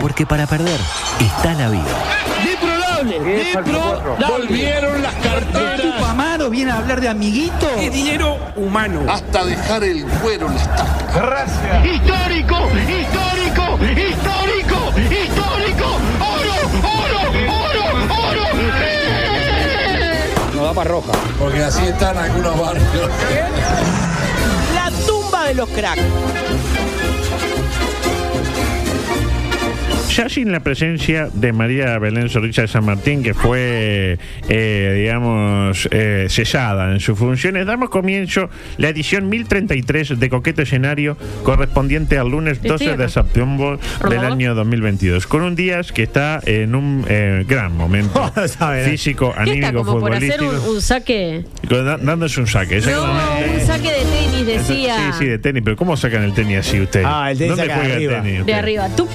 Porque para perder está la vida. Volvieron las carteras. Amaro viene a hablar de amiguito. Es dinero humano. hasta dejar el cuero en las tacas. Histórico, histórico, histórico, histórico. Oro, oro, oro, oro. No da para roja. Porque así están algunos barrios. La tumba de los cracks. Ya sin la presencia de María Belén Zorrilla de San Martín, que fue, eh, digamos, eh, cesada en sus funciones, damos comienzo la edición 1033 de Coqueto Escenario, correspondiente al lunes 12 de septiembre del año 2022, con un día que está en un eh, gran momento físico, ¿Qué está anímico, como por hacer futbolístico, un, un saque? da- dándose un saque. No, un saque de tenis, decía. Sí, sí, de tenis, pero ¿cómo sacan el tenis así usted? Ah, el tenis ¿Dónde juega el arriba. tenis? De arriba. Tú.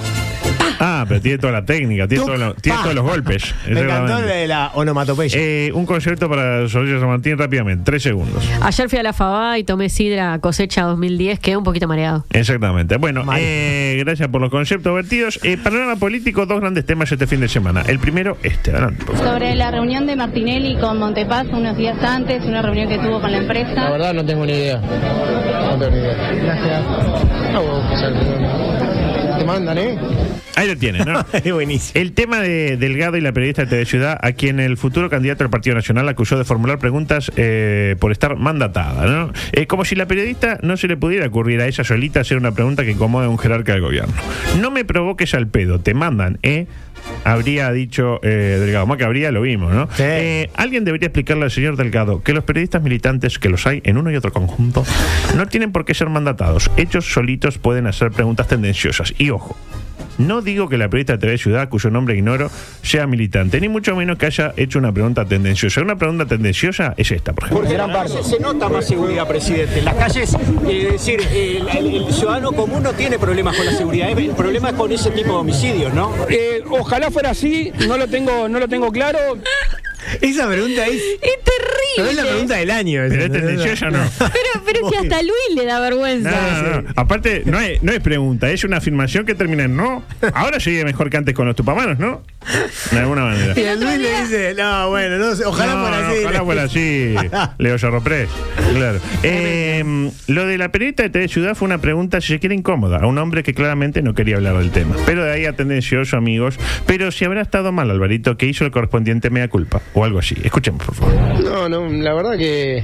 Ah, pero tiene toda la técnica, tiene, Tuc, todos los, tiene pa. todos los golpes. Me encantó de la onomatopeya. Eh, un concierto para Soraya San Martín rápidamente, tres segundos. Ayer fui a la Fabá y tomé sidra cosecha 2010, quedé un poquito mareado. Exactamente. Bueno, Mal. eh, gracias por los conceptos vertidos. Eh, panorama político, dos grandes temas este fin de semana. El primero, este. Adelante, por favor. Sobre la reunión de Martinelli con Montepaz unos días antes, una reunión que tuvo con la empresa. verdad no tengo ni idea. No tengo ni idea. Gracias. Te mandan, ¿eh? Ahí lo tienen, ¿no? Es buenísimo. El tema de Delgado y la periodista de TV Ciudad, a quien el futuro candidato del Partido Nacional acusó de formular preguntas eh, por estar mandatada, ¿no? Eh, como si la periodista no se le pudiera ocurrir a ella solita hacer una pregunta que incomode a un jerarca del gobierno. No me provoques al pedo, te mandan, ¿eh? Habría dicho eh, Delgado, más que habría, lo vimos, ¿no? Sí. Eh, Alguien debería explicarle al señor Delgado que los periodistas militantes, que los hay en uno y otro conjunto, no tienen por qué ser mandatados. Ellos solitos pueden hacer preguntas tendenciosas. Y ojo, no digo que la periodista de TV Ciudad, cuyo nombre ignoro, sea militante, ni mucho menos que haya hecho una pregunta tendenciosa. Una pregunta tendenciosa es esta, por ejemplo. gran parte. Se nota más seguridad, presidente. En las calles, eh, es decir, el, el- el ciudadano común no tiene problemas con la seguridad. eh, El problema es con ese tipo de homicidios, ¿no? Eh, ojalá fuera así, no lo tengo, no lo tengo claro. Esa pregunta es. Es Pero es la terrible. pregunta del año. Pero es ¿no? tendenciosa o no. Pero, pero si hasta Luis le da vergüenza. No, no, no. Aparte, no es, no es pregunta, es una afirmación que termina en no. Ahora sería mejor que antes con los tupamanos, ¿no? De alguna manera. Y el Luis le dice, no, bueno, no sé, ojalá No, fuera no, así. Ojalá fuera así. Leo Cerroprés. Claro. Eh, lo de la periodista de TV Ciudad fue una pregunta, si se quiere, incómoda. A un hombre que claramente no quería hablar del tema. Pero de ahí a tendencioso, amigos. Pero si habrá estado mal, Alvarito, que hizo el correspondiente mea culpa. O algo así. Escuchemos, por favor. No, no, la verdad que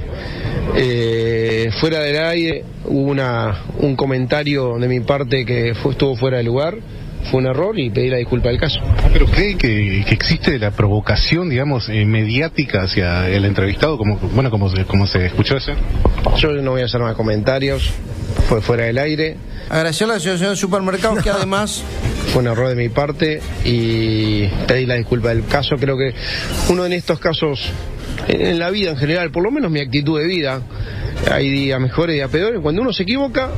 eh, fuera del aire hubo una, un comentario de mi parte que fue- estuvo fuera de lugar, fue un error y pedí la disculpa del caso. ¿Pero cree que, que existe la provocación, digamos, eh, mediática hacia el entrevistado, como bueno, como se, como se escuchó ayer? Yo no voy a hacer más comentarios, fue fuera del aire, Agradecer a la Asociación de Supermercados que además fue un error de mi parte y pedí la disculpa del caso. Creo que uno en estos casos, en en la vida en general, por lo menos mi actitud de vida, hay días mejores y días peores. Cuando uno se equivoca,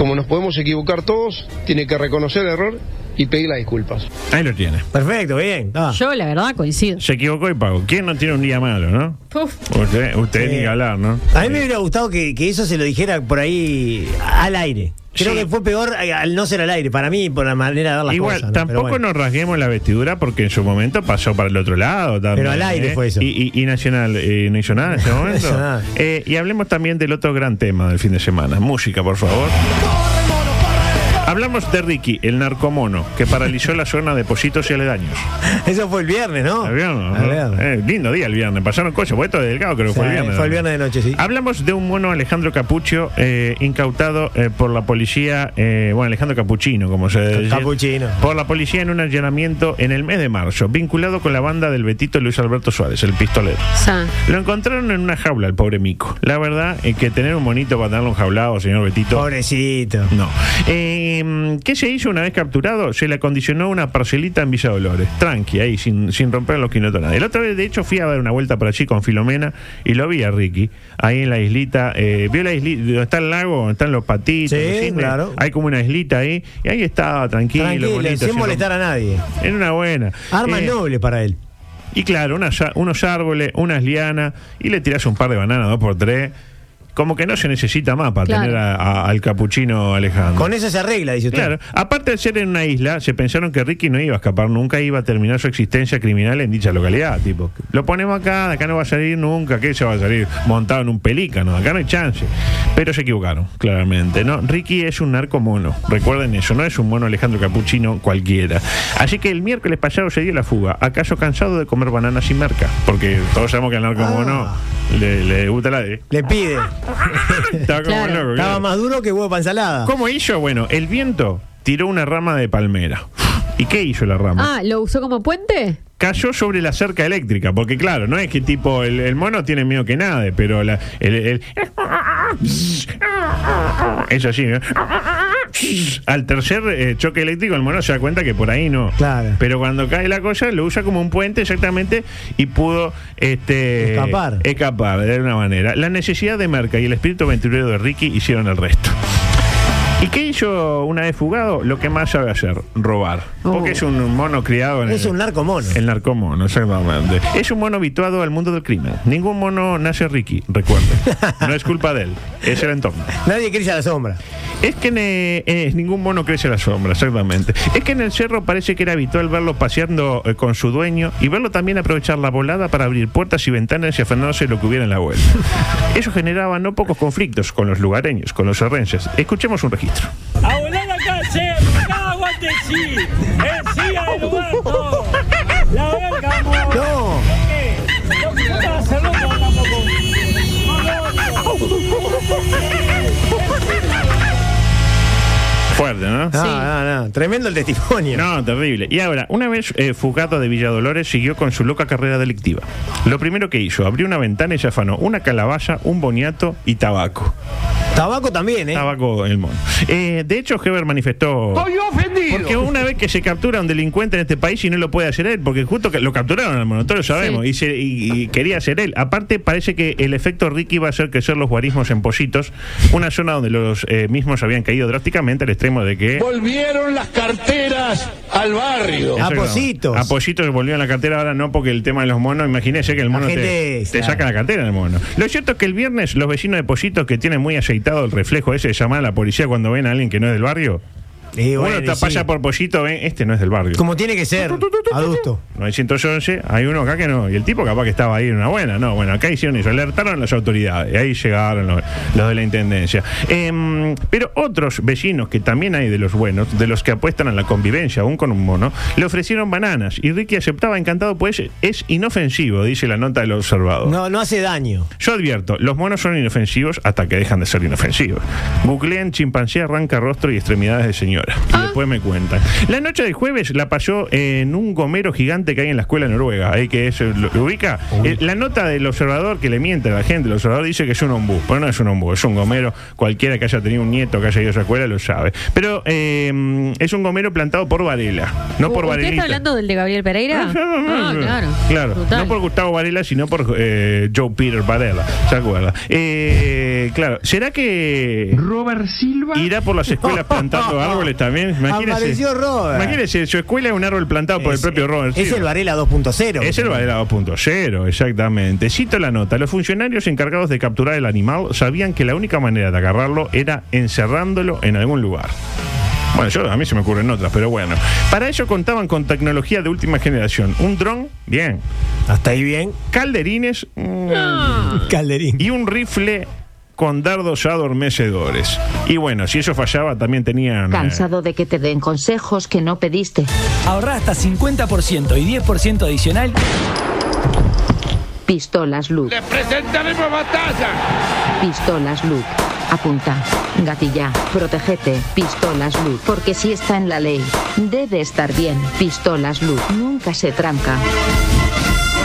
como nos podemos equivocar todos, tiene que reconocer el error y pedir las disculpas. Ahí lo tiene. Perfecto, bien. Ah. Yo, la verdad, coincido. Se equivocó y pagó. ¿Quién no tiene un día malo, no? Uf. Usted, usted Sí. ni hablar, ¿no? A mí me hubiera gustado que, que eso se lo dijera por ahí al aire. Creo Sí. que fue peor eh, al no ser al aire, para mí, por la manera de ver las Igual, cosas. ¿no? Tampoco bueno. nos rasguemos la vestidura porque en su momento pasó para el otro lado. También, Pero al aire ¿eh? fue eso. Y, y- y Nacional eh, no hizo nada en ese momento. Eh, y hablemos también del otro gran tema del fin de semana. Música, por favor. Hablamos de Ricky, el narcomono, que paralizó la zona de Positos y aledaños. Eso fue el viernes, ¿no? El viernes, El. Eh, lindo día el viernes, pasaron cosas, fue esto de delgado, creo que fue el viernes. fue el viernes de noche, sí. Hablamos de un mono Alejandro Capucho, eh, incautado eh, por la policía, eh, bueno, Alejandro Capuchino, como se dice. Capuchino. Por la policía en un allanamiento en el mes de marzo, vinculado con la banda del Betito Luis Alberto Suárez, el pistolero. Sa. Lo encontraron en una jaula, el pobre mico. La verdad es que tener un monito para darle un jaulado, señor Betito. Pobrecito. No. Eh, ¿Qué se hizo una vez capturado? Se le acondicionó una parcelita en Villa Dolores. Tranqui, ahí, sin, sin romper los quinotos nada. La otra vez, de hecho, fui a dar una vuelta por allí con Filomena y lo vi a Ricky, ahí en la islita. Eh, ¿Vio la islita? Donde está el lago, donde están los patitos. Sí, los cisnes? claro. Hay como una islita ahí. Y ahí estaba, tranquilo, Tranquilo, bonito. sin molestar a nadie. En una buena. Armas Eh, nobles para él. y claro, unas a- unos árboles, unas lianas, y le tirás un par de bananas, dos por tres. Como que no se necesita más para Claro. tener a- a- al capuchino Alejandro. Con eso se arregla, dice usted. Claro, aparte de ser en una isla, se pensaron que Ricky no iba a escapar nunca, iba a terminar su existencia criminal en dicha localidad. Tipo, lo ponemos acá, de acá no va a salir nunca, ¿qué se va a salir montado en un pelícano? Acá no hay chance. Pero se equivocaron, claramente. ¿no? Ricky es un narco mono, recuerden eso, no es un mono Alejandro Capuchino cualquiera. Así que el miércoles pasado se dio la fuga, acaso cansado de comer bananas sin marca, porque todos sabemos que al narco Ah. mono le, le gusta la de. Le pide. Estaba como Claro. loco, Estaba claro. más duro que huevo para ensalada. ¿Cómo hizo? Bueno, el viento tiró una rama de palmera. ¿Y qué hizo la rama? Ah, ¿lo usó como puente? Cayó sobre la cerca eléctrica, porque claro, no es que tipo el, el mono tiene miedo que nada, pero la, el, el- es así. ¿no? Al tercer eh, choque eléctrico el mono se da cuenta que por ahí no. Claro. Pero cuando cae la cosa lo usa como un puente exactamente y pudo este, Escapar. escapar de alguna manera. La necesidad de Merca y el espíritu aventurero de Ricky hicieron el resto. ¿Y qué hizo una vez fugado? Lo que más sabe hacer, robar. Porque Oh. es un mono criado en Es el- un narco mono. el narcomono, exactamente. Es un mono habituado al mundo del crimen. Ningún mono nace Ricky, recuerde. No es culpa de él, es el entorno. Nadie crece a la sombra. Es que en, eh, eh, ningún mono crece a la sombra, exactamente. Es que en el cerro parece que era habitual verlo paseando eh, con su dueño y verlo también aprovechar la volada para abrir puertas y ventanas y afanándose lo que hubiera en la vuelta. Eso generaba no pocos conflictos con los lugareños, con los serrenses. Escuchemos un registro. A volar la calle, cada guante sí, Fuerte, ¿no? No, no, no. Tremendo el testimonio. No, terrible. Y ahora, una vez eh, fugado de Villadolores, siguió con su loca carrera delictiva. Lo primero que hizo, abrió una ventana y se afanó una calabaza, un boniato y tabaco. Tabaco también, ¿eh? Tabaco el mono. Eh, de hecho, Heber manifestó. ¡Estoy Porque una vez que se captura a un delincuente en este país y no lo puede hacer él, porque justo que lo capturaron al mono, todos lo sabemos, Sí. y, se- y- y quería ser él. Aparte, parece que el efecto Ricky va a hacer crecer los guarismos en Positos, una zona donde los eh, mismos habían caído drásticamente al extremo de que. Volvieron las carteras al barrio. A. Positos. A Positos volvió a la cartera, ahora no porque el tema de los monos, imagínese que el mono te, te saca la cartera del mono. Lo cierto es que el viernes los vecinos de Positos que tienen muy aceitado el reflejo ese de llamar a la policía cuando ven a alguien que no es del barrio, Y bueno, uno te pasa sí. por Posito, ven, este no es del barrio. Como tiene que ser, adulto. No hay 111, hay uno acá que no. Y el tipo capaz que estaba ahí en una buena. No, bueno, acá hicieron eso. Alertaron a las autoridades. Y ahí llegaron los, los de la intendencia. Em, pero otros vecinos, que también hay de los buenos, de los que apuestan a la convivencia, aún con un mono, le ofrecieron bananas. Y Ricky aceptaba encantado, pues es inofensivo, dice la nota del observador. No, no hace daño. Yo advierto, los monos son inofensivos hasta que dejan de ser inofensivos. Googleen chimpancé arranca rostro y extremidades de señora. Y después me cuentan. La noche del jueves la pasó en un gomero gigante que hay en la escuela noruega. Ahí que es, lo, lo ubica. Eh, la nota del observador que le miente a la gente, el observador dice que es un ombú. Pero no es un ombú, es un gomero. Cualquiera que haya tenido un nieto que haya ido a esa escuela lo sabe. Pero eh, es un gomero plantado por Varela, no por ¿Usted Varelita. está hablando del de Gabriel Pereira? Ah, claro. Claro, Total. no por Gustavo Varela, sino por eh, Joe Peter Varela. ¿Se acuerda? Eh, claro, ¿será que Robert Silva. irá por las escuelas plantando árboles también? Imagínese. Apareció Robert. Imagínese, su escuela es un árbol plantado por el propio Robert. Es el Varela 2.0. Es el Varela 2.0, exactamente. Cito la nota. Los funcionarios encargados de capturar el animal sabían que la única manera de agarrarlo era encerrándolo en algún lugar. Bueno, yo, a mí se me ocurren otras, pero bueno. Para ello contaban con tecnología de última generación. Un dron, bien. Hasta ahí bien. Calderines mm, Calderín. y un rifle con dardos adormecedores. Y bueno, si eso fallaba, también tenían. eh, Cansado de que te den consejos que no pediste. Ahorra hasta 50% y 10% adicional. Pistolas Luke. presentaremos batalla. Pistolas Luke. Apunta. Gatilla. Protegete. Pistolas Luke. Porque si está en la ley, debe estar bien. Pistolas Luke. Nunca se tranca.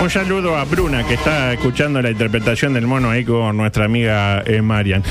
Un saludo a Bruna, que está escuchando la interpretación del mono ahí con nuestra amiga eh, Marian.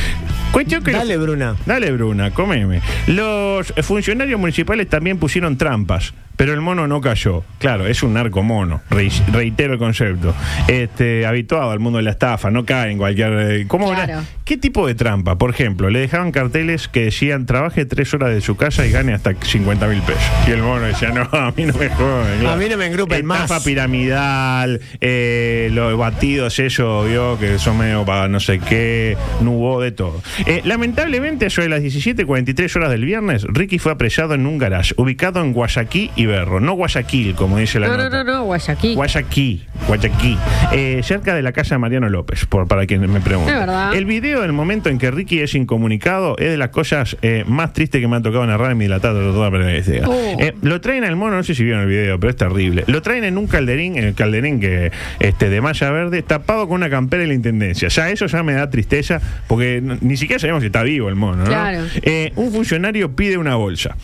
Cuestión que Dale, Bruna. Dale, Bruna, comeme. Los funcionarios municipales también pusieron trampas, pero el mono no cayó. Claro, es un narco mono, re- reitero el concepto. Este, habituado al mundo de la estafa, no cae en cualquier. eh, ¿Cómo Claro. era? ¿Qué tipo de trampa? Por ejemplo, le dejaban carteles que decían trabaje tres horas de su casa y gane hasta 50 mil pesos. Y el mono decía, no, a mí no me joden. A mí no me engrupen Estafa más. piramidal, eh, los batidos, eso, vio, que son medio para no sé qué, no hubo de todo. Eh, lamentablemente, sobre las 17.43 horas del viernes, Ricky fue apresado en un garage ubicado en Guayaquil y Berro. No Guayaquil, como dice la No, no, nota. no, no, Guayaquil. Guayaquil, Guayaquil, eh, cerca de la casa de Mariano López, por, para quien me pregunte. Es verdad. El video del momento en que Ricky es incomunicado es de las cosas eh, más tristes que me ha tocado narrar en mi dilatada toda periodística. Oh. Eh, lo traen al mono, no sé si vieron el video, pero es terrible. Lo traen en un calderín, en el calderín que este de malla verde, tapado con una campera de la intendencia. Ya eso ya me da tristeza, porque ni siquiera sabemos si está vivo el mono, ¿no? Claro. Eh, un funcionario pide una bolsa.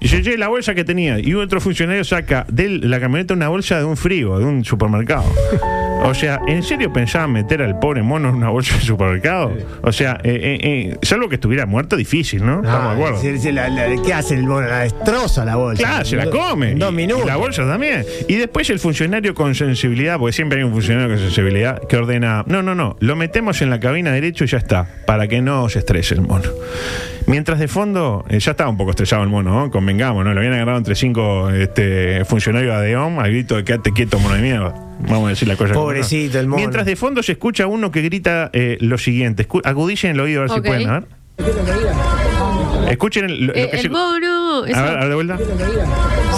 Dice, che, la bolsa que tenía. Y otro funcionario saca de la camioneta una bolsa de un frigo, de un supermercado. O sea, ¿en serio pensaban meter al pobre mono en una bolsa de supermercado? O sea, eh, eh, eh, salvo que estuviera muerto, difícil, ¿no? Estamos de acuerdo. se- se la- la- ¿Qué hace el mono? La destroza la bolsa. Claro, se la En do- come. en Dos Y- minutos. Y la bolsa también. Y después el funcionario con sensibilidad, porque siempre hay un funcionario con sensibilidad, que ordena, no, no, no, lo metemos en la cabina derecho y ya está, para que no se estrese el mono. Mientras de fondo, eh, ya estaba un poco estresado el mono, ¿no? convengamos, ¿no? Lo habían agarrado entre cinco este, funcionarios de ADEOM al grito de quédate quieto, mono de mierda. Vamos a decir la cosa. como Pobrecito no. el mono. Mientras de fondo se escucha uno que grita eh, lo siguiente. Escu- Agudicen el oído a ver si pueden, a ver. Escuchen el, lo, Eh, que el se- mono. A ver, a ver de vuelta.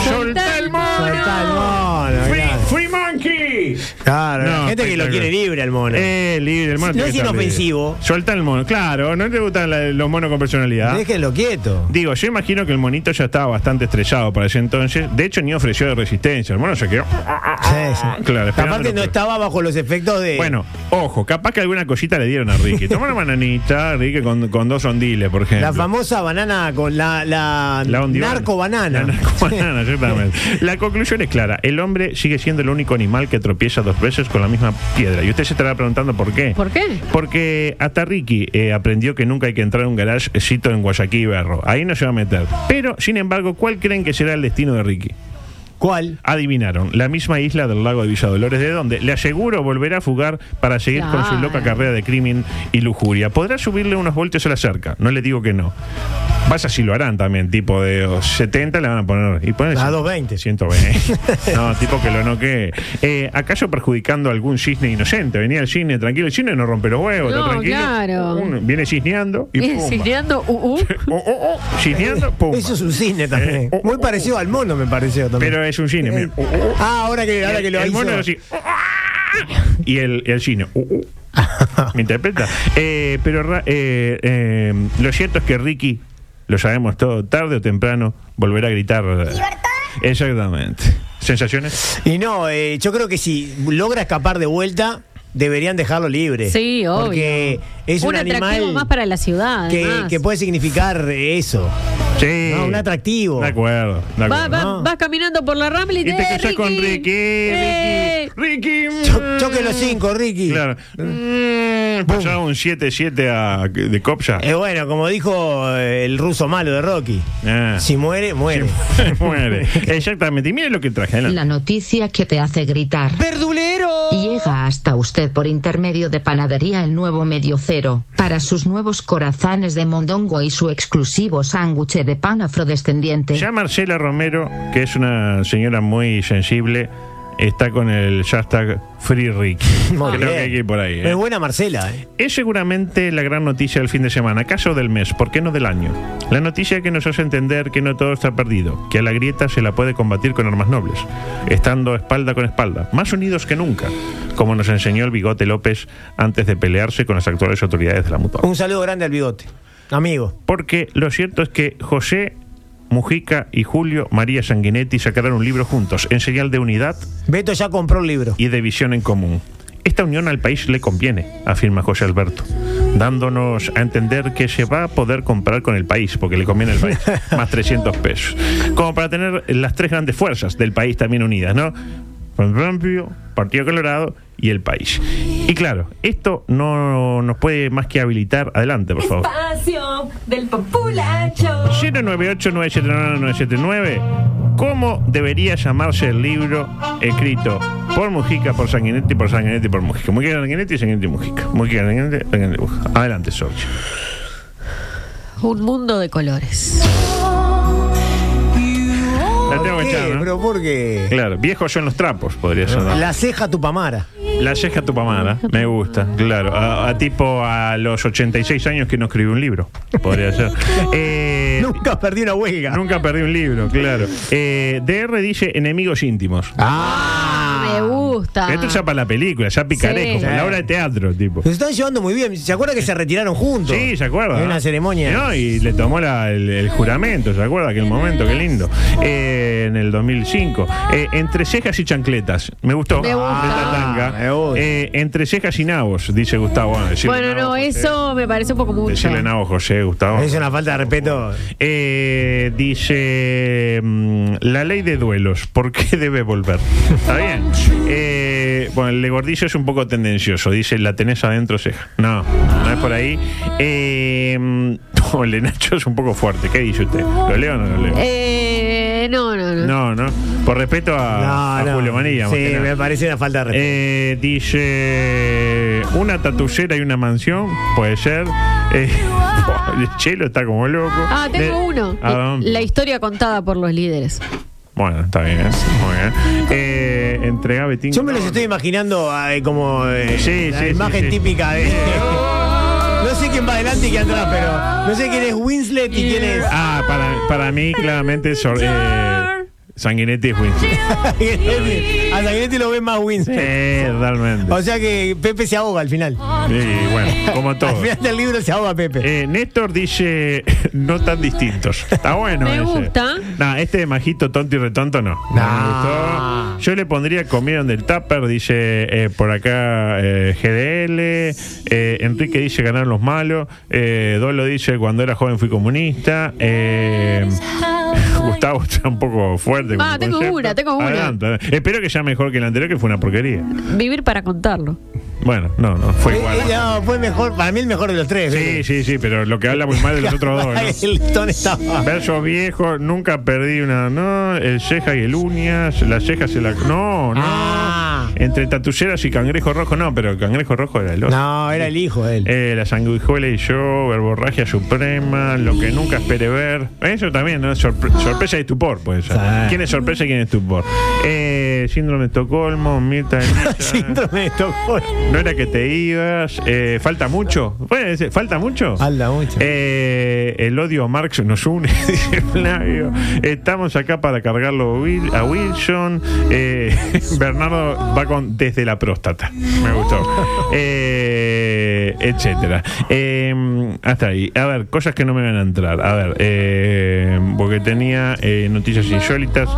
Soltá el mono. Soltá el mono. Free, free monkey. Claro, No, la gente que lo quiere libre al mono. Eh, libre, el mono No es inofensivo. libre. Suelta el mono, claro, no te gustan la- los monos con personalidad. Déjenlo quieto. Digo, yo imagino que el monito ya estaba bastante estrellado para ese entonces. De hecho, ni ofreció de resistencia. El mono se quedó. Sí, sí. Claro, esperando Aparte no estaba bajo los efectos de. Bueno, ojo, capaz que alguna cosita le dieron a Ricky. Toma una bananita, Ricky, con, con dos ondiles, por ejemplo. la famosa banana con la, la, narco banana. La narcobanana, exactamente. La conclusión es clara. El hombre sigue siendo el único animal que tropieza dos veces con la misma piedra. Y usted se estará preguntando por qué. ¿Por qué? Porque hasta Ricky eh, aprendió que nunca hay que entrar a un garagecito en Guayaquil y Berro. Ahí no se va a meter. Pero, sin embargo, ¿cuál creen que será el destino de Ricky? ¿Cuál? Adivinaron, la misma isla del lago de Villa Dolores, de donde le aseguro volverá a fugar para seguir con su loca carrera de crimen y lujuria. Podrá subirle unos voltios a la cerca, no le digo que no. Vaya si lo harán también, tipo de oh, 70 le van a poner. Y ponen A 220. 120. no, tipo que lo noquee. Eh, ¿Acaso perjudicando a algún cisne inocente? Venía el cisne tranquilo, el cisne no rompe los huevos, No, está tranquilo. claro. Viene cisneando y Eh, pumba. Cisneando, uh, uh. Oh, oh, oh, cisneando, pumba. Eso es un cisne también. Eh, oh, Muy oh, parecido al mono, me pareció también. Pero es un cisne, mira. Oh, oh, oh. Ah, ahora que, ahora que lo el hizo. mono es así. Y el, el cine. uh, uh. ¿Me interpreta? Eh, pero eh, eh, lo cierto es que Ricky, lo sabemos todo, tarde o temprano, volverá a gritar. Exactamente. ¿Sensaciones? Y no, eh, yo creo que si logra escapar de vuelta, deberían dejarlo libre. Sí, obvio. Porque es un, un atractivo animal más para la ciudad. que puede significar eso. Sí. No, un atractivo. De acuerdo. de Va- Vas caminando por la rambla y, Y te eh, cruzas con Ricky. Eh. Ricky. Ricky. Cho- choque los cinco, Ricky. Claro. Mm, pasaba un 7-7 a- de Copsa. Eh, bueno, como dijo eh, el ruso malo de Rocky, Ah. si muere, muere. Muere. Exactamente. Y mire lo que traje. La noticia que te hace gritar. ¡Verdulero! Llega hasta usted por intermedio de Panadería El Nuevo Medio Cero, para sus nuevos corazones de mondongo y su exclusivo sándwich de pan afrodescendiente. Ya Marcela Romero, que es una señora muy sensible, está con el hashtag Free Ricky. Muy Creo bien. que hay que ir por ahí. ¿eh? Es buena Marcela. ¿eh? Es seguramente la gran noticia del fin de semana, caso del mes, ¿por qué no del año? La noticia que nos hace entender que no todo está perdido, que a la grieta se la puede combatir con armas nobles, estando espalda con espalda, más unidos que nunca, como nos enseñó el bigote López antes de pelearse con las actuales autoridades de la mutua. Un saludo grande al bigote. Amigo. Porque lo cierto es que José Mujica y Julio María Sanguinetti sacaron un libro juntos, en señal de unidad Beto ya compró un libro. y de visión en común. Esta unión al país le conviene, afirma José Alberto, dándonos a entender que se va a poder comprar con el país, porque le conviene el país, más 300 pesos. Como para tener las tres grandes fuerzas del país también unidas, ¿no? Partido Colorado y el país. Y claro, esto no nos puede más que habilitar. Adelante, por favor. Espacio del populacho. 098-979-979. ¿Cómo debería llamarse el libro escrito por Mujica, por Sanguinetti, por Sanguinetti, por Mujica? Mujica, Sanguinetti, Sanguinetti, Mujica. Mujica, Sanguinetti, Sanguinetti, Mujica. Adelante, Sorge. Un mundo de colores. La tengo que ¿Qué? echar, ¿no? ¿Pero por qué? Claro, viejos son los trapos, podría ser. ¿no? La ceja Tupamara. La ceja tupamara, me gusta, claro. A, a tipo a los 86 años que no escribió un libro, podría ser. Eh, Nunca perdí una huelga. Nunca perdí un libro, claro. Eh, DR dice enemigos íntimos. Ah. Me gusta. Esto ya para la película, ya Sí. para la obra de teatro, tipo. Se están llevando muy bien. ¿Se acuerda que se retiraron juntos? Sí, ¿se acuerda? En una ceremonia. No, y le tomó la- el, el juramento, ¿se acuerda? Aquel momento, qué lindo. Eh, en el 2005. Eh, entre cejas y chancletas. Me gustó. Me gusta. De Eh, entre cejas y nabos, dice Gustavo. Bueno, decirle Bueno, nabo, no, José. eso me parece un poco mucho. Decirle nabo, José, Gustavo. Es una falta de respeto. Eh, dice mm, la ley de duelos, ¿por qué debe volver? ¿Está bien? Eh, bueno, el de Gordillo es un poco tendencioso, dice la tenés adentro ceja. No, no es por ahí. Eh, mm, no, el de Nacho es un poco fuerte, ¿qué dice usted? ¿Lo leo o no lo leo? Eh, no, no, no. No, no, por respeto a, No, a no. Julio Manilla. más Sí, me parece una falta de respeto. Eh, dice una tatullera y una mansión, puede ser. Eh, el chelo está como loco. Ah, tengo Eh, uno. La historia contada por los líderes. Bueno, está bien, ¿eh? muy bien. Eh, entrega Betín. Yo me los estoy imaginando eh, como eh, Sí, la sí, imagen sí, sí. típica de. No sé quién va adelante y quién atrás, pero no sé quién es Winslet y quién es. Ah, para, para mí, claramente, sor- eh, Sanguinetti es Winston. A Sanguinetti lo ve más Winslet. Eh, realmente. O sea que Pepe se ahoga al final. Y bueno, como Al todo. final del libro se ahoga Pepe. Eh, Néstor dice no tan distintos. Está bueno. Me ese. gusta. No, este de majito tonto y retonto no. No me gustó. Yo le pondría comieron del tupper, dice eh, por acá eh, GDL. eh, Enrique dice ganaron los malos. Eh, Dolo dice cuando era joven fui comunista. Eh, Gustavo está un poco fuerte. Ah, tengo concepto. una, tengo una. Adelante, adelante. Espero que sea mejor que el anterior, que fue una porquería. Vivir para contarlo. Bueno, no, no, fue igual. eh, no, fue mejor, para mí el mejor de los tres. Sí, sí, sí, pero lo que habla muy mal de los otros dos. ¿no? El tono estaba. Versos viejos, nunca perdí una. No, el ceja y el uñas, la ceja se la. No, no. Ah. Entre tatuceras y cangrejo rojo, no, pero el cangrejo rojo era el otro. No, era el hijo de él. Eh, la sanguijuela y yo, verborragia suprema, lo que nunca esperé ver. Eso también, ¿no? Sorpre- sorpresa y estupor, puede ser. ¿Quién es sorpresa y quién es estupor? Eh, síndrome de Estocolmo, Mirta. Síndrome de Estocolmo. No era que te ibas. eh, ¿Falta mucho? ¿Puede ser? ¿Falta mucho? Falta mucho. Eh, el odio a Marx nos une, dice Flavio. Estamos acá para cargarlo a Wil- a Wilson. Eh, Bernardo va con desde la próstata. Me gustó. Eh, etcétera. Eh, hasta ahí. A ver, cosas que no me van a entrar. A ver, eh, porque tenía eh, noticias insólitas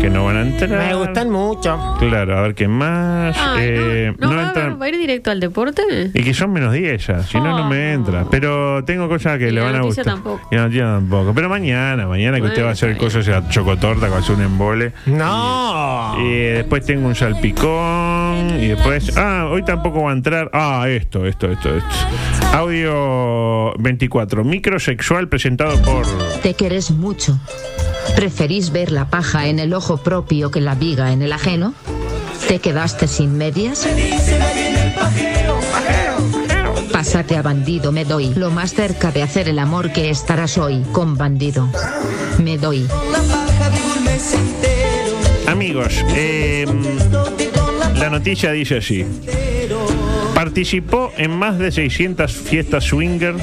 que no van a entrar. Me gustan mucho. Claro, a ver qué más. Ay, Eh, no, no, no va, entran- va a ir directo al deporte. y que son menos 10 ya, si no, no me entra. Pero tengo cosas que Y le la van a gustar. tampoco. Y la noticia tampoco. Pero mañana, mañana que usted va a hacer cosas, sea chocotorta, que va a hacer un embole. No. Y después tengo un salpicón. Y después. Ah, hoy tampoco va a entrar. Ah, esto, esto, esto, esto. Audio 24. Microsexual presentado por. Te querés mucho. ¿Preferís ver la paja en el ojo propio que la viga en el ajeno? ¿Te quedaste sin medias? Pásate a bandido me doy. Lo más cerca de hacer el amor que estarás hoy con bandido. Me doy. Amigos, eh, la noticia dice así. Participó en más de 600 fiestas swinger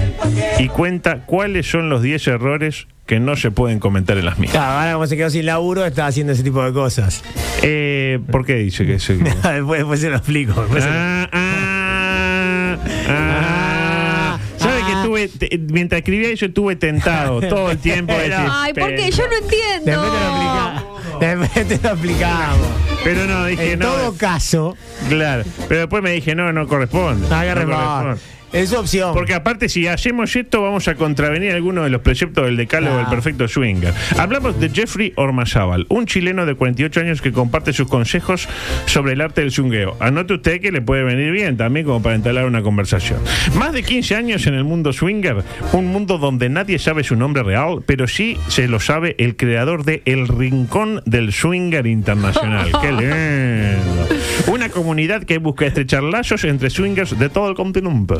y cuenta cuáles son los 10 errores que no se pueden comentar en las mismas. Claro, ahora como se quedó sin laburo, está haciendo ese tipo de cosas. Eh, ¿Por qué dice que se... después, después se lo explico. Ah, ah, ah. ¿Sabe que tuve, te- mientras escribía eso, estuve tentado todo el tiempo de decir, Ay, porque yo no entiendo. Después te lo explicamos. Después te lo explicamos. Pero no, dije en no. todo caso, Claro. Pero después me dije, no, no corresponde. agarre No corresponde. Es opción. Porque aparte, si hacemos esto, vamos a contravenir algunos de los preceptos del decálogo del perfecto swinger. Hablamos de Jeffrey Ormazábal, un chileno de 48 años que comparte sus consejos sobre el arte del swingueo. Anote usted que le puede venir bien también como para entablar una conversación. Más de 15 años en el mundo swinger, un mundo donde nadie sabe su nombre real, pero sí se lo sabe el creador de El Rincón del Swinger Internacional. ¡Qué lindo! Una comunidad que busca estrechar lazos entre swingers de todo el continente.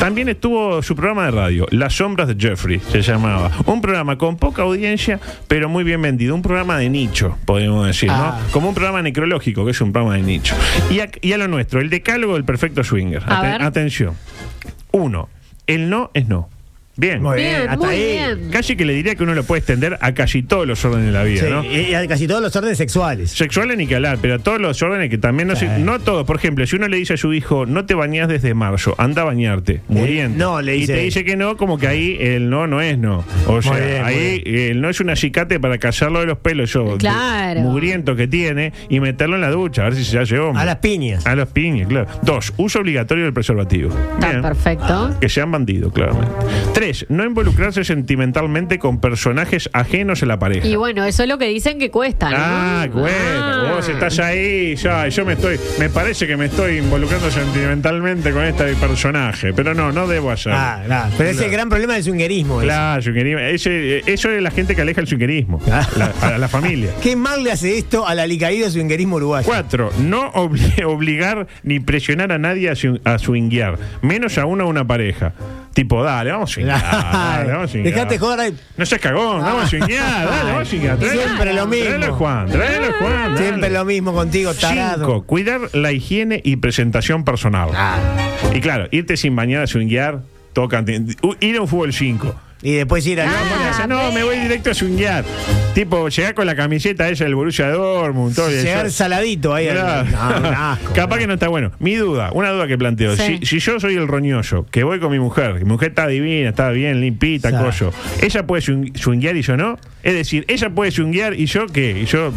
También estuvo su programa de radio, Las Sombras de Jeffrey, se llamaba. Un programa con poca audiencia, pero muy bien vendido. Un programa de nicho, podemos decir, Ah. ¿no? Como un programa necrológico, que es un programa de nicho. Y a, y a lo nuestro, el decálogo del perfecto swinger. A Aten- ver. atención. Uno, el no es no. Bien. Muy bien, Bien, hasta muy ahí. bien. Casi que le diría que uno lo puede extender a casi todos los órdenes de la vida, Sí, ¿no? y a casi todos los órdenes sexuales. Sexuales ni que hablar, pero todos los órdenes que también no sé, no todos. Por ejemplo, si uno le dice a su hijo, no te bañas desde marzo, anda a bañarte, muriendo. no, le y dice- te dice que no, como que ahí el no no es no. O sea, bien, muy ahí el no es un acicate para cazarlo de los pelos, yo, de- Claro. mugriento que tiene, y meterlo en la ducha, a ver si se hace hombre. A las piñas. A las piñas, claro. Dos, uso obligatorio del preservativo. Está Bien. perfecto. Que sean bandidos, claramente. Tres, no involucrarse sentimentalmente con personajes ajenos a la pareja. Y bueno, eso es lo que dicen que cuesta, ¿no? Ah, bueno, Ah. vos estás ahí, ya, yo me estoy, me parece que me estoy involucrando sentimentalmente con este personaje, pero no, no debo hacerlo. Ah, claro. Pero ese es el gran problema del swingerismo. Claro, swingerismo. Ese- eso es la gente que aleja el swingerismo, Ah. la- a la familia. ¿Qué mal le hace esto al alicaído swingerismo uruguayo? Cuatro, no obli- obligar ni presionar a nadie a, swing- a swinguear, menos aún a una pareja. Tipo, dale, vamos a swinguear, dale, vamos a swinguear. Dejate joder ahí. No seas cagón, vamos a swinguear, dale, vamos a. Tráelo- Siempre lo mismo. Tráelo Juan, tráelo a Juan. dale. Siempre lo mismo contigo, tarado. Cinco, cuidar la higiene y presentación personal. Y claro, irte sin bañar a swinguear, toca. Ir a un fútbol 5. Y después ir a. No, no, me voy directo a swinguear. Tipo, llegar con la camiseta esa del Borussia Dortmund. Todo Llegar eso. saladito ahí. al- Claro. No, un asco. Capaz que no está bueno. Mi duda, una duda que planteo. Sí. Si, si yo soy el roñoso, que voy con mi mujer, mi mujer está divina, está bien, limpita, Sí. coso, ¿ella puede swing- swinguear y yo no? Es decir, ¿ella puede swinguear y yo qué? Y yo.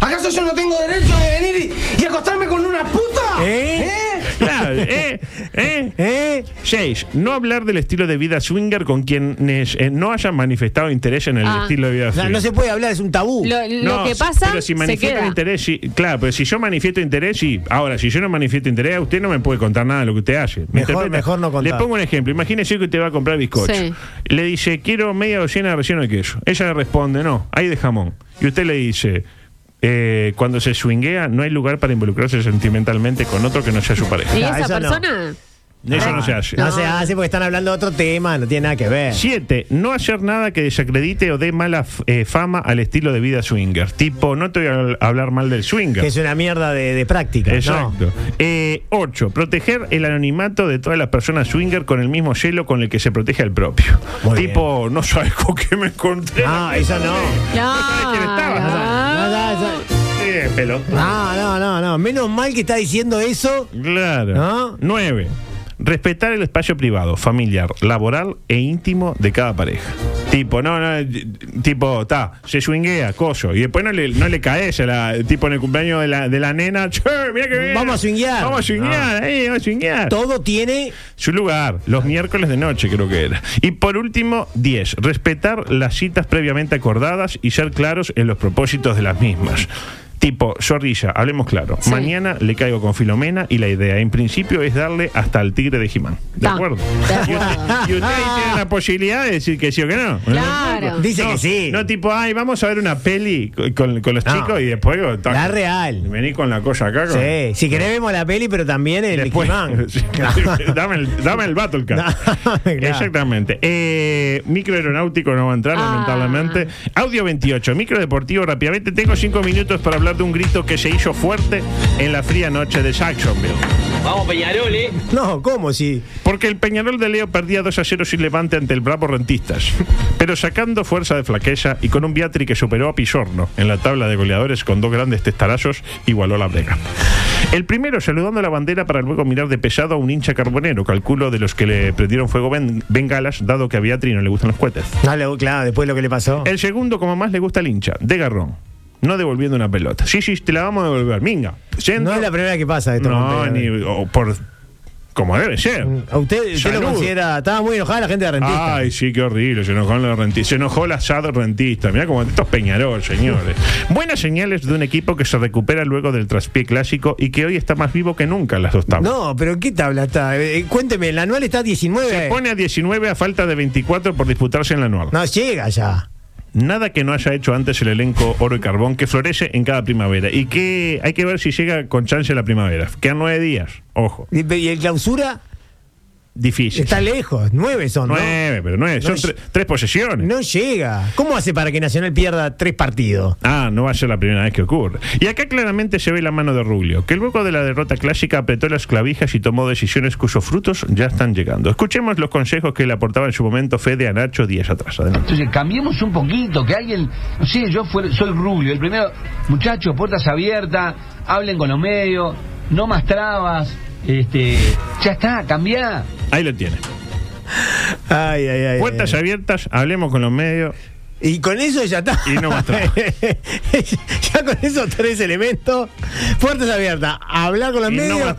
¿Acaso yo no tengo derecho de venir y, y acostarme con una puta? ¿Eh? ¿Eh? ¿eh? ¿Eh? 6. No hablar del estilo de vida swinger con quienes eh, no hayan manifestado interés en el Ah. estilo de vida O sea, swinger. no se puede hablar, es un tabú. Lo, lo No, que pasa pero si se manifiestan queda. interés, sí, claro, pero si yo manifiesto interés, sí. Ahora, si yo no manifiesto interés, usted no me puede contar nada de lo que usted hace. ¿Me Mejor- interpreta? mejor no contar. Le pongo un ejemplo. Imagínese que usted va a comprar bizcocho. Sí. Le dice, quiero media docena de relleno de queso. Ella le responde, no, hay de jamón. Y usted le dice, eh, cuando se swinguea, no hay lugar para involucrarse sentimentalmente con otro que no sea su pareja. ¿Y Ah, esa eso no. persona? Eso no se hace. No se hace porque están hablando de otro tema, no tiene nada que ver. Siete, no hacer nada que desacredite o dé mala eh, fama al estilo de vida swinger. Tipo, no te voy a habl- hablar mal del swinger. Que es una mierda de, de práctica. Exacto. Eh, ocho, proteger el anonimato de todas las personas swinger con el mismo hielo con el que se protege al propio. Muy tipo, no sabes con qué me encontré. No, eso no. sabes quién estaba. No, no, Eh, no, no, no, no. Menos mal que está diciendo eso. Claro. ¿No? Nueve. Respetar el espacio privado, familiar, laboral e íntimo de cada pareja. Tipo, no, no, eh, tipo, está, se swinguea, coso. Y después no le, no le caes a la, tipo en el cumpleaños de la, de la nena, che, mira que bien. Vamos a swinguear. Vamos a swinguear, ahí, vamos a swinguear. Todo tiene. Su lugar, los miércoles de noche creo que era. Y por último, 10. Respetar las citas previamente acordadas y ser claros en los propósitos de las mismas. Tipo, zorrilla, hablemos claro. Sí. Mañana le caigo con Filomena y la idea, en principio, es darle hasta al tigre de Jimán. ¿De Ta, acuerdo? de Y acuerdo. usted, y usted ahí tiene la posibilidad de decir que sí o que no. Claro. Dice que sí. No, tipo, ay, vamos a ver una peli con, con los No. chicos y después. tac, La real. Vení con la cosa acá. con- Sí, si querés vemos la peli, pero también el Después, dame, el, dame el Battle Cat. Claro. Exactamente. Eh, micro aeronáutico no va a entrar, Ah. lamentablemente. Audio 28, micro deportivo rápidamente. Tengo cinco minutos para hablar hablar de un grito que se hizo fuerte en la fría noche de Jacksonville. Vamos, Peñarol, ¿eh? No, ¿cómo si? Porque el Peñarol de Leo perdía 2 a 0 sin levante ante el Bravo Rentistas. Pero sacando fuerza de flaqueza y con un Beatri que superó a Pisorno en la tabla de goleadores con dos grandes testarazos, igualó la brega. El primero saludando la bandera para luego mirar de pesado a un hincha carbonero, calculo de los que le prendieron fuego ben- bengalas, dado que a Beatri no le gustan los cohetes. Dale, claro, después lo que le pasó. El segundo, como más le gusta al hincha, de garrón. No devolviendo una pelota. Sí, sí, te la vamos a devolver. Minga. No es la primera que pasa esto. No, ni o por como debe ser. ¿A usted, usted lo considera? Estaba muy enojada la gente de Rentista. Ay, sí, qué horrible. Se enojó la rentista. Se enojó el asado rentista. Mira como estos Peñarol, señores. Buenas señales de un equipo que se recupera luego del traspié clásico y que hoy está más vivo que nunca en las dos tablas. No, pero ¿qué tabla está? Eh, cuénteme, el anual está a 19. Se pone a 19 a falta de 24 por disputarse en la anual. No llega ya. Nada que no haya hecho antes el elenco Oro y Carbón que florece en cada primavera y que hay que ver si llega con chance la primavera. Quedan nueve días, ojo. ¿Y, y el clausura? Difícil. Está lejos. Nueve son, ¿no? Nueve, pero nueve. Son tre- tres posesiones. No llega. ¿Cómo hace para que Nacional pierda tres partidos? Ah, no va a ser la primera vez que ocurre. Y acá claramente se ve la mano de Rubio, que luego de la derrota clásica apretó las clavijas y tomó decisiones cuyos frutos ya están llegando. Escuchemos los consejos que le aportaba en su momento Fede a Nacho días atrás. Adelante. Entonces, cambiemos un poquito, que alguien, no sé, yo fue- soy Rubio, el primero, muchachos, puertas abiertas, hablen con los medios, no más trabas, este, ya está, cambiá. Ahí lo tiene. Ay, ay, ay. Puertas abiertas, hablemos con los medios. Y con eso ya está. Y no ya con esos tres elementos, puertas abiertas, hablar con los Y medios. no más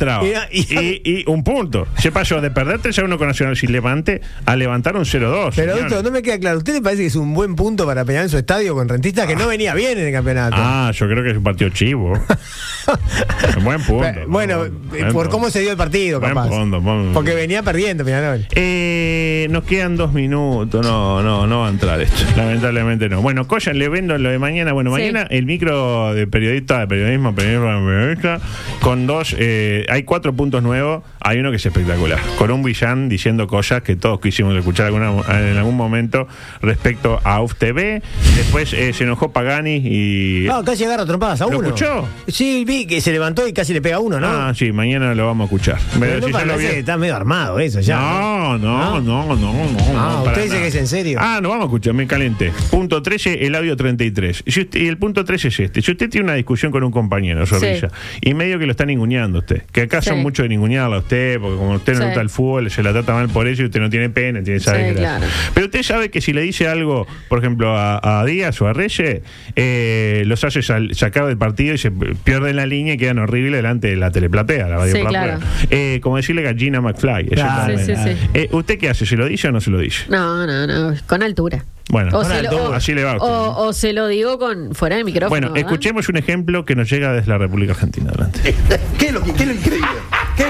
y- y- Y, y un punto. Se pasó de perder 3 a 1 con Nacional sin levante a levantar un 0-2. pero doctor, no me queda claro. ¿Usted le parece que es un buen punto para pelear en su estadio con rentistas que no venía bien en el campeonato? Ah, yo creo que es un partido chivo. buen punto. Bueno, buen eh, punto. por cómo se dio el partido, Buen capaz. punto, buen- Porque venía perdiendo, Peñarol. Eh, nos quedan dos minutos. No, no, no va a entrar esto. Lamentablemente no. Bueno, Coyan, le vendo lo de mañana. Bueno, Sí. mañana el micro de periodista, de periodismo, periodismo, periodista, con dos. eh, hay cuatro puntos nuevos. Hay uno que es espectacular. Con un villán diciendo cosas que todos quisimos escuchar alguna, en algún momento respecto a UF TV. Después eh, se enojó Pagani y. No, casi agarra trompadas a ¿Lo uno. escuchó? Sí, vi que se levantó y casi le pega a uno, ¿no? Ah, sí, mañana lo vamos a escuchar. Pero Pero no si ya lo parece vi- que está medio armado eso ya. No, no, no, no, no. Ah, no, usted dice nada. que es en serio. Ah, no, vamos a escuchar, me calenté. Punto 13, el audio 33. Y, si usted- y el punto 13 es este. Si usted tiene una discusión con un compañero, Zorrilla, y medio que lo está ninguneando usted, que acá son Sí. mucho de ningunearla a usted, porque como usted no Sí. le gusta el fútbol, se la trata mal por eso y usted no tiene pena, tiene sabe Sí, que la- claro. Pero usted sabe que si le dice algo, por ejemplo, a, a Díaz o a Reyes, eh, los hace sal- sacar del partido y se pierden la línea y quedan horribles delante de la teleplatea, la radio Sí, platea. claro. Eh, como decirle gallina McFly. Claro, sí, sí, sí. Eh, ¿Usted qué hace? ¿Se lo dice o no se lo dice? No, no, no, con altura. Bueno, O se, lo, o- así le va o- o se lo digo con fuera del micrófono. Bueno, ¿verdad? escuchemos un ejemplo que nos llega desde la República Argentina. Adelante. ¿Qué es lo, que- qué es lo increíble?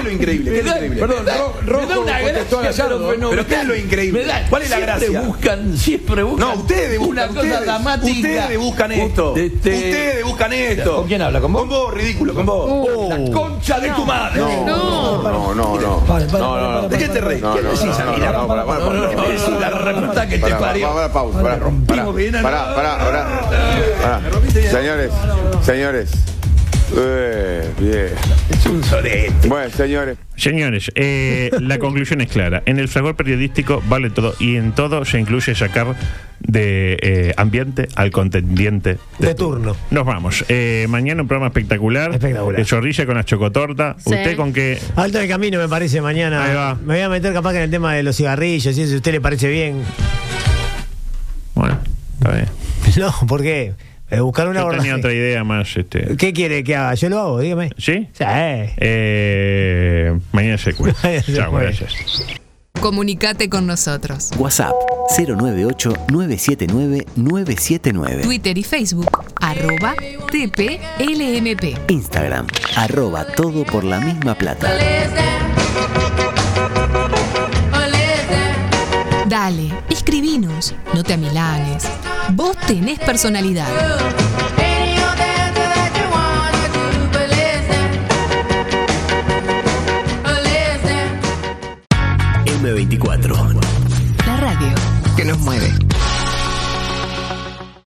¿Qué es lo increíble? ¿Qué es lo increíble? Perdón, ro- rojo me da una contestó a gracia, Gallardo, pero, pero ¿qué es lo increíble? Da- ¿Cuál es la siempre gracia? buscan, siempre buscan. No, ustedes buscan, una cosa ustedes, dramática. Ustedes buscan esto. Este- Ustedes buscan esto. ¿Con quién habla? ¿Con vos? Con vos, ridículo, con vos. Uh, la concha de tu madre. No, no, no, no. Para, para, No, para, no, para, no. ¿De qué para, te reís? para, ¿Qué para, decís, para, para, para, para, para, para, para, decís la reputa que te parió. vamos a la pausa. Pará, pará, pará. Señores, señores. Eh, bien. Es un sorete. Bueno, señores. Señores, eh, la conclusión es clara. En el fragor periodístico vale todo y en todo se incluye sacar de eh, ambiente al contendiente De turno. Nos vamos. Eh, mañana un programa espectacular. Espectacular. De Zorrilla con la chocotorta. Sí. ¿Usted con qué? Alto de camino me parece mañana. Ahí va. Me voy a meter capaz que en el tema de los cigarrillos si a usted le parece bien. Bueno, está bien. No, ¿por qué? Eh, buscar una Yo tenía otra idea más. Este. ¿Qué quiere que haga? Yo lo hago, dígame. ¿Sí? Sí. Eh, mañana se cuenta. Chao, gracias. Comunicate con nosotros. WhatsApp 098-979-979. Twitter y Facebook, arroba TPLMP. Instagram, arroba todo por la misma plata. Dale, escribinos, no te amilanes. Vos tenés personalidad. M24. La radio. Que nos mueve.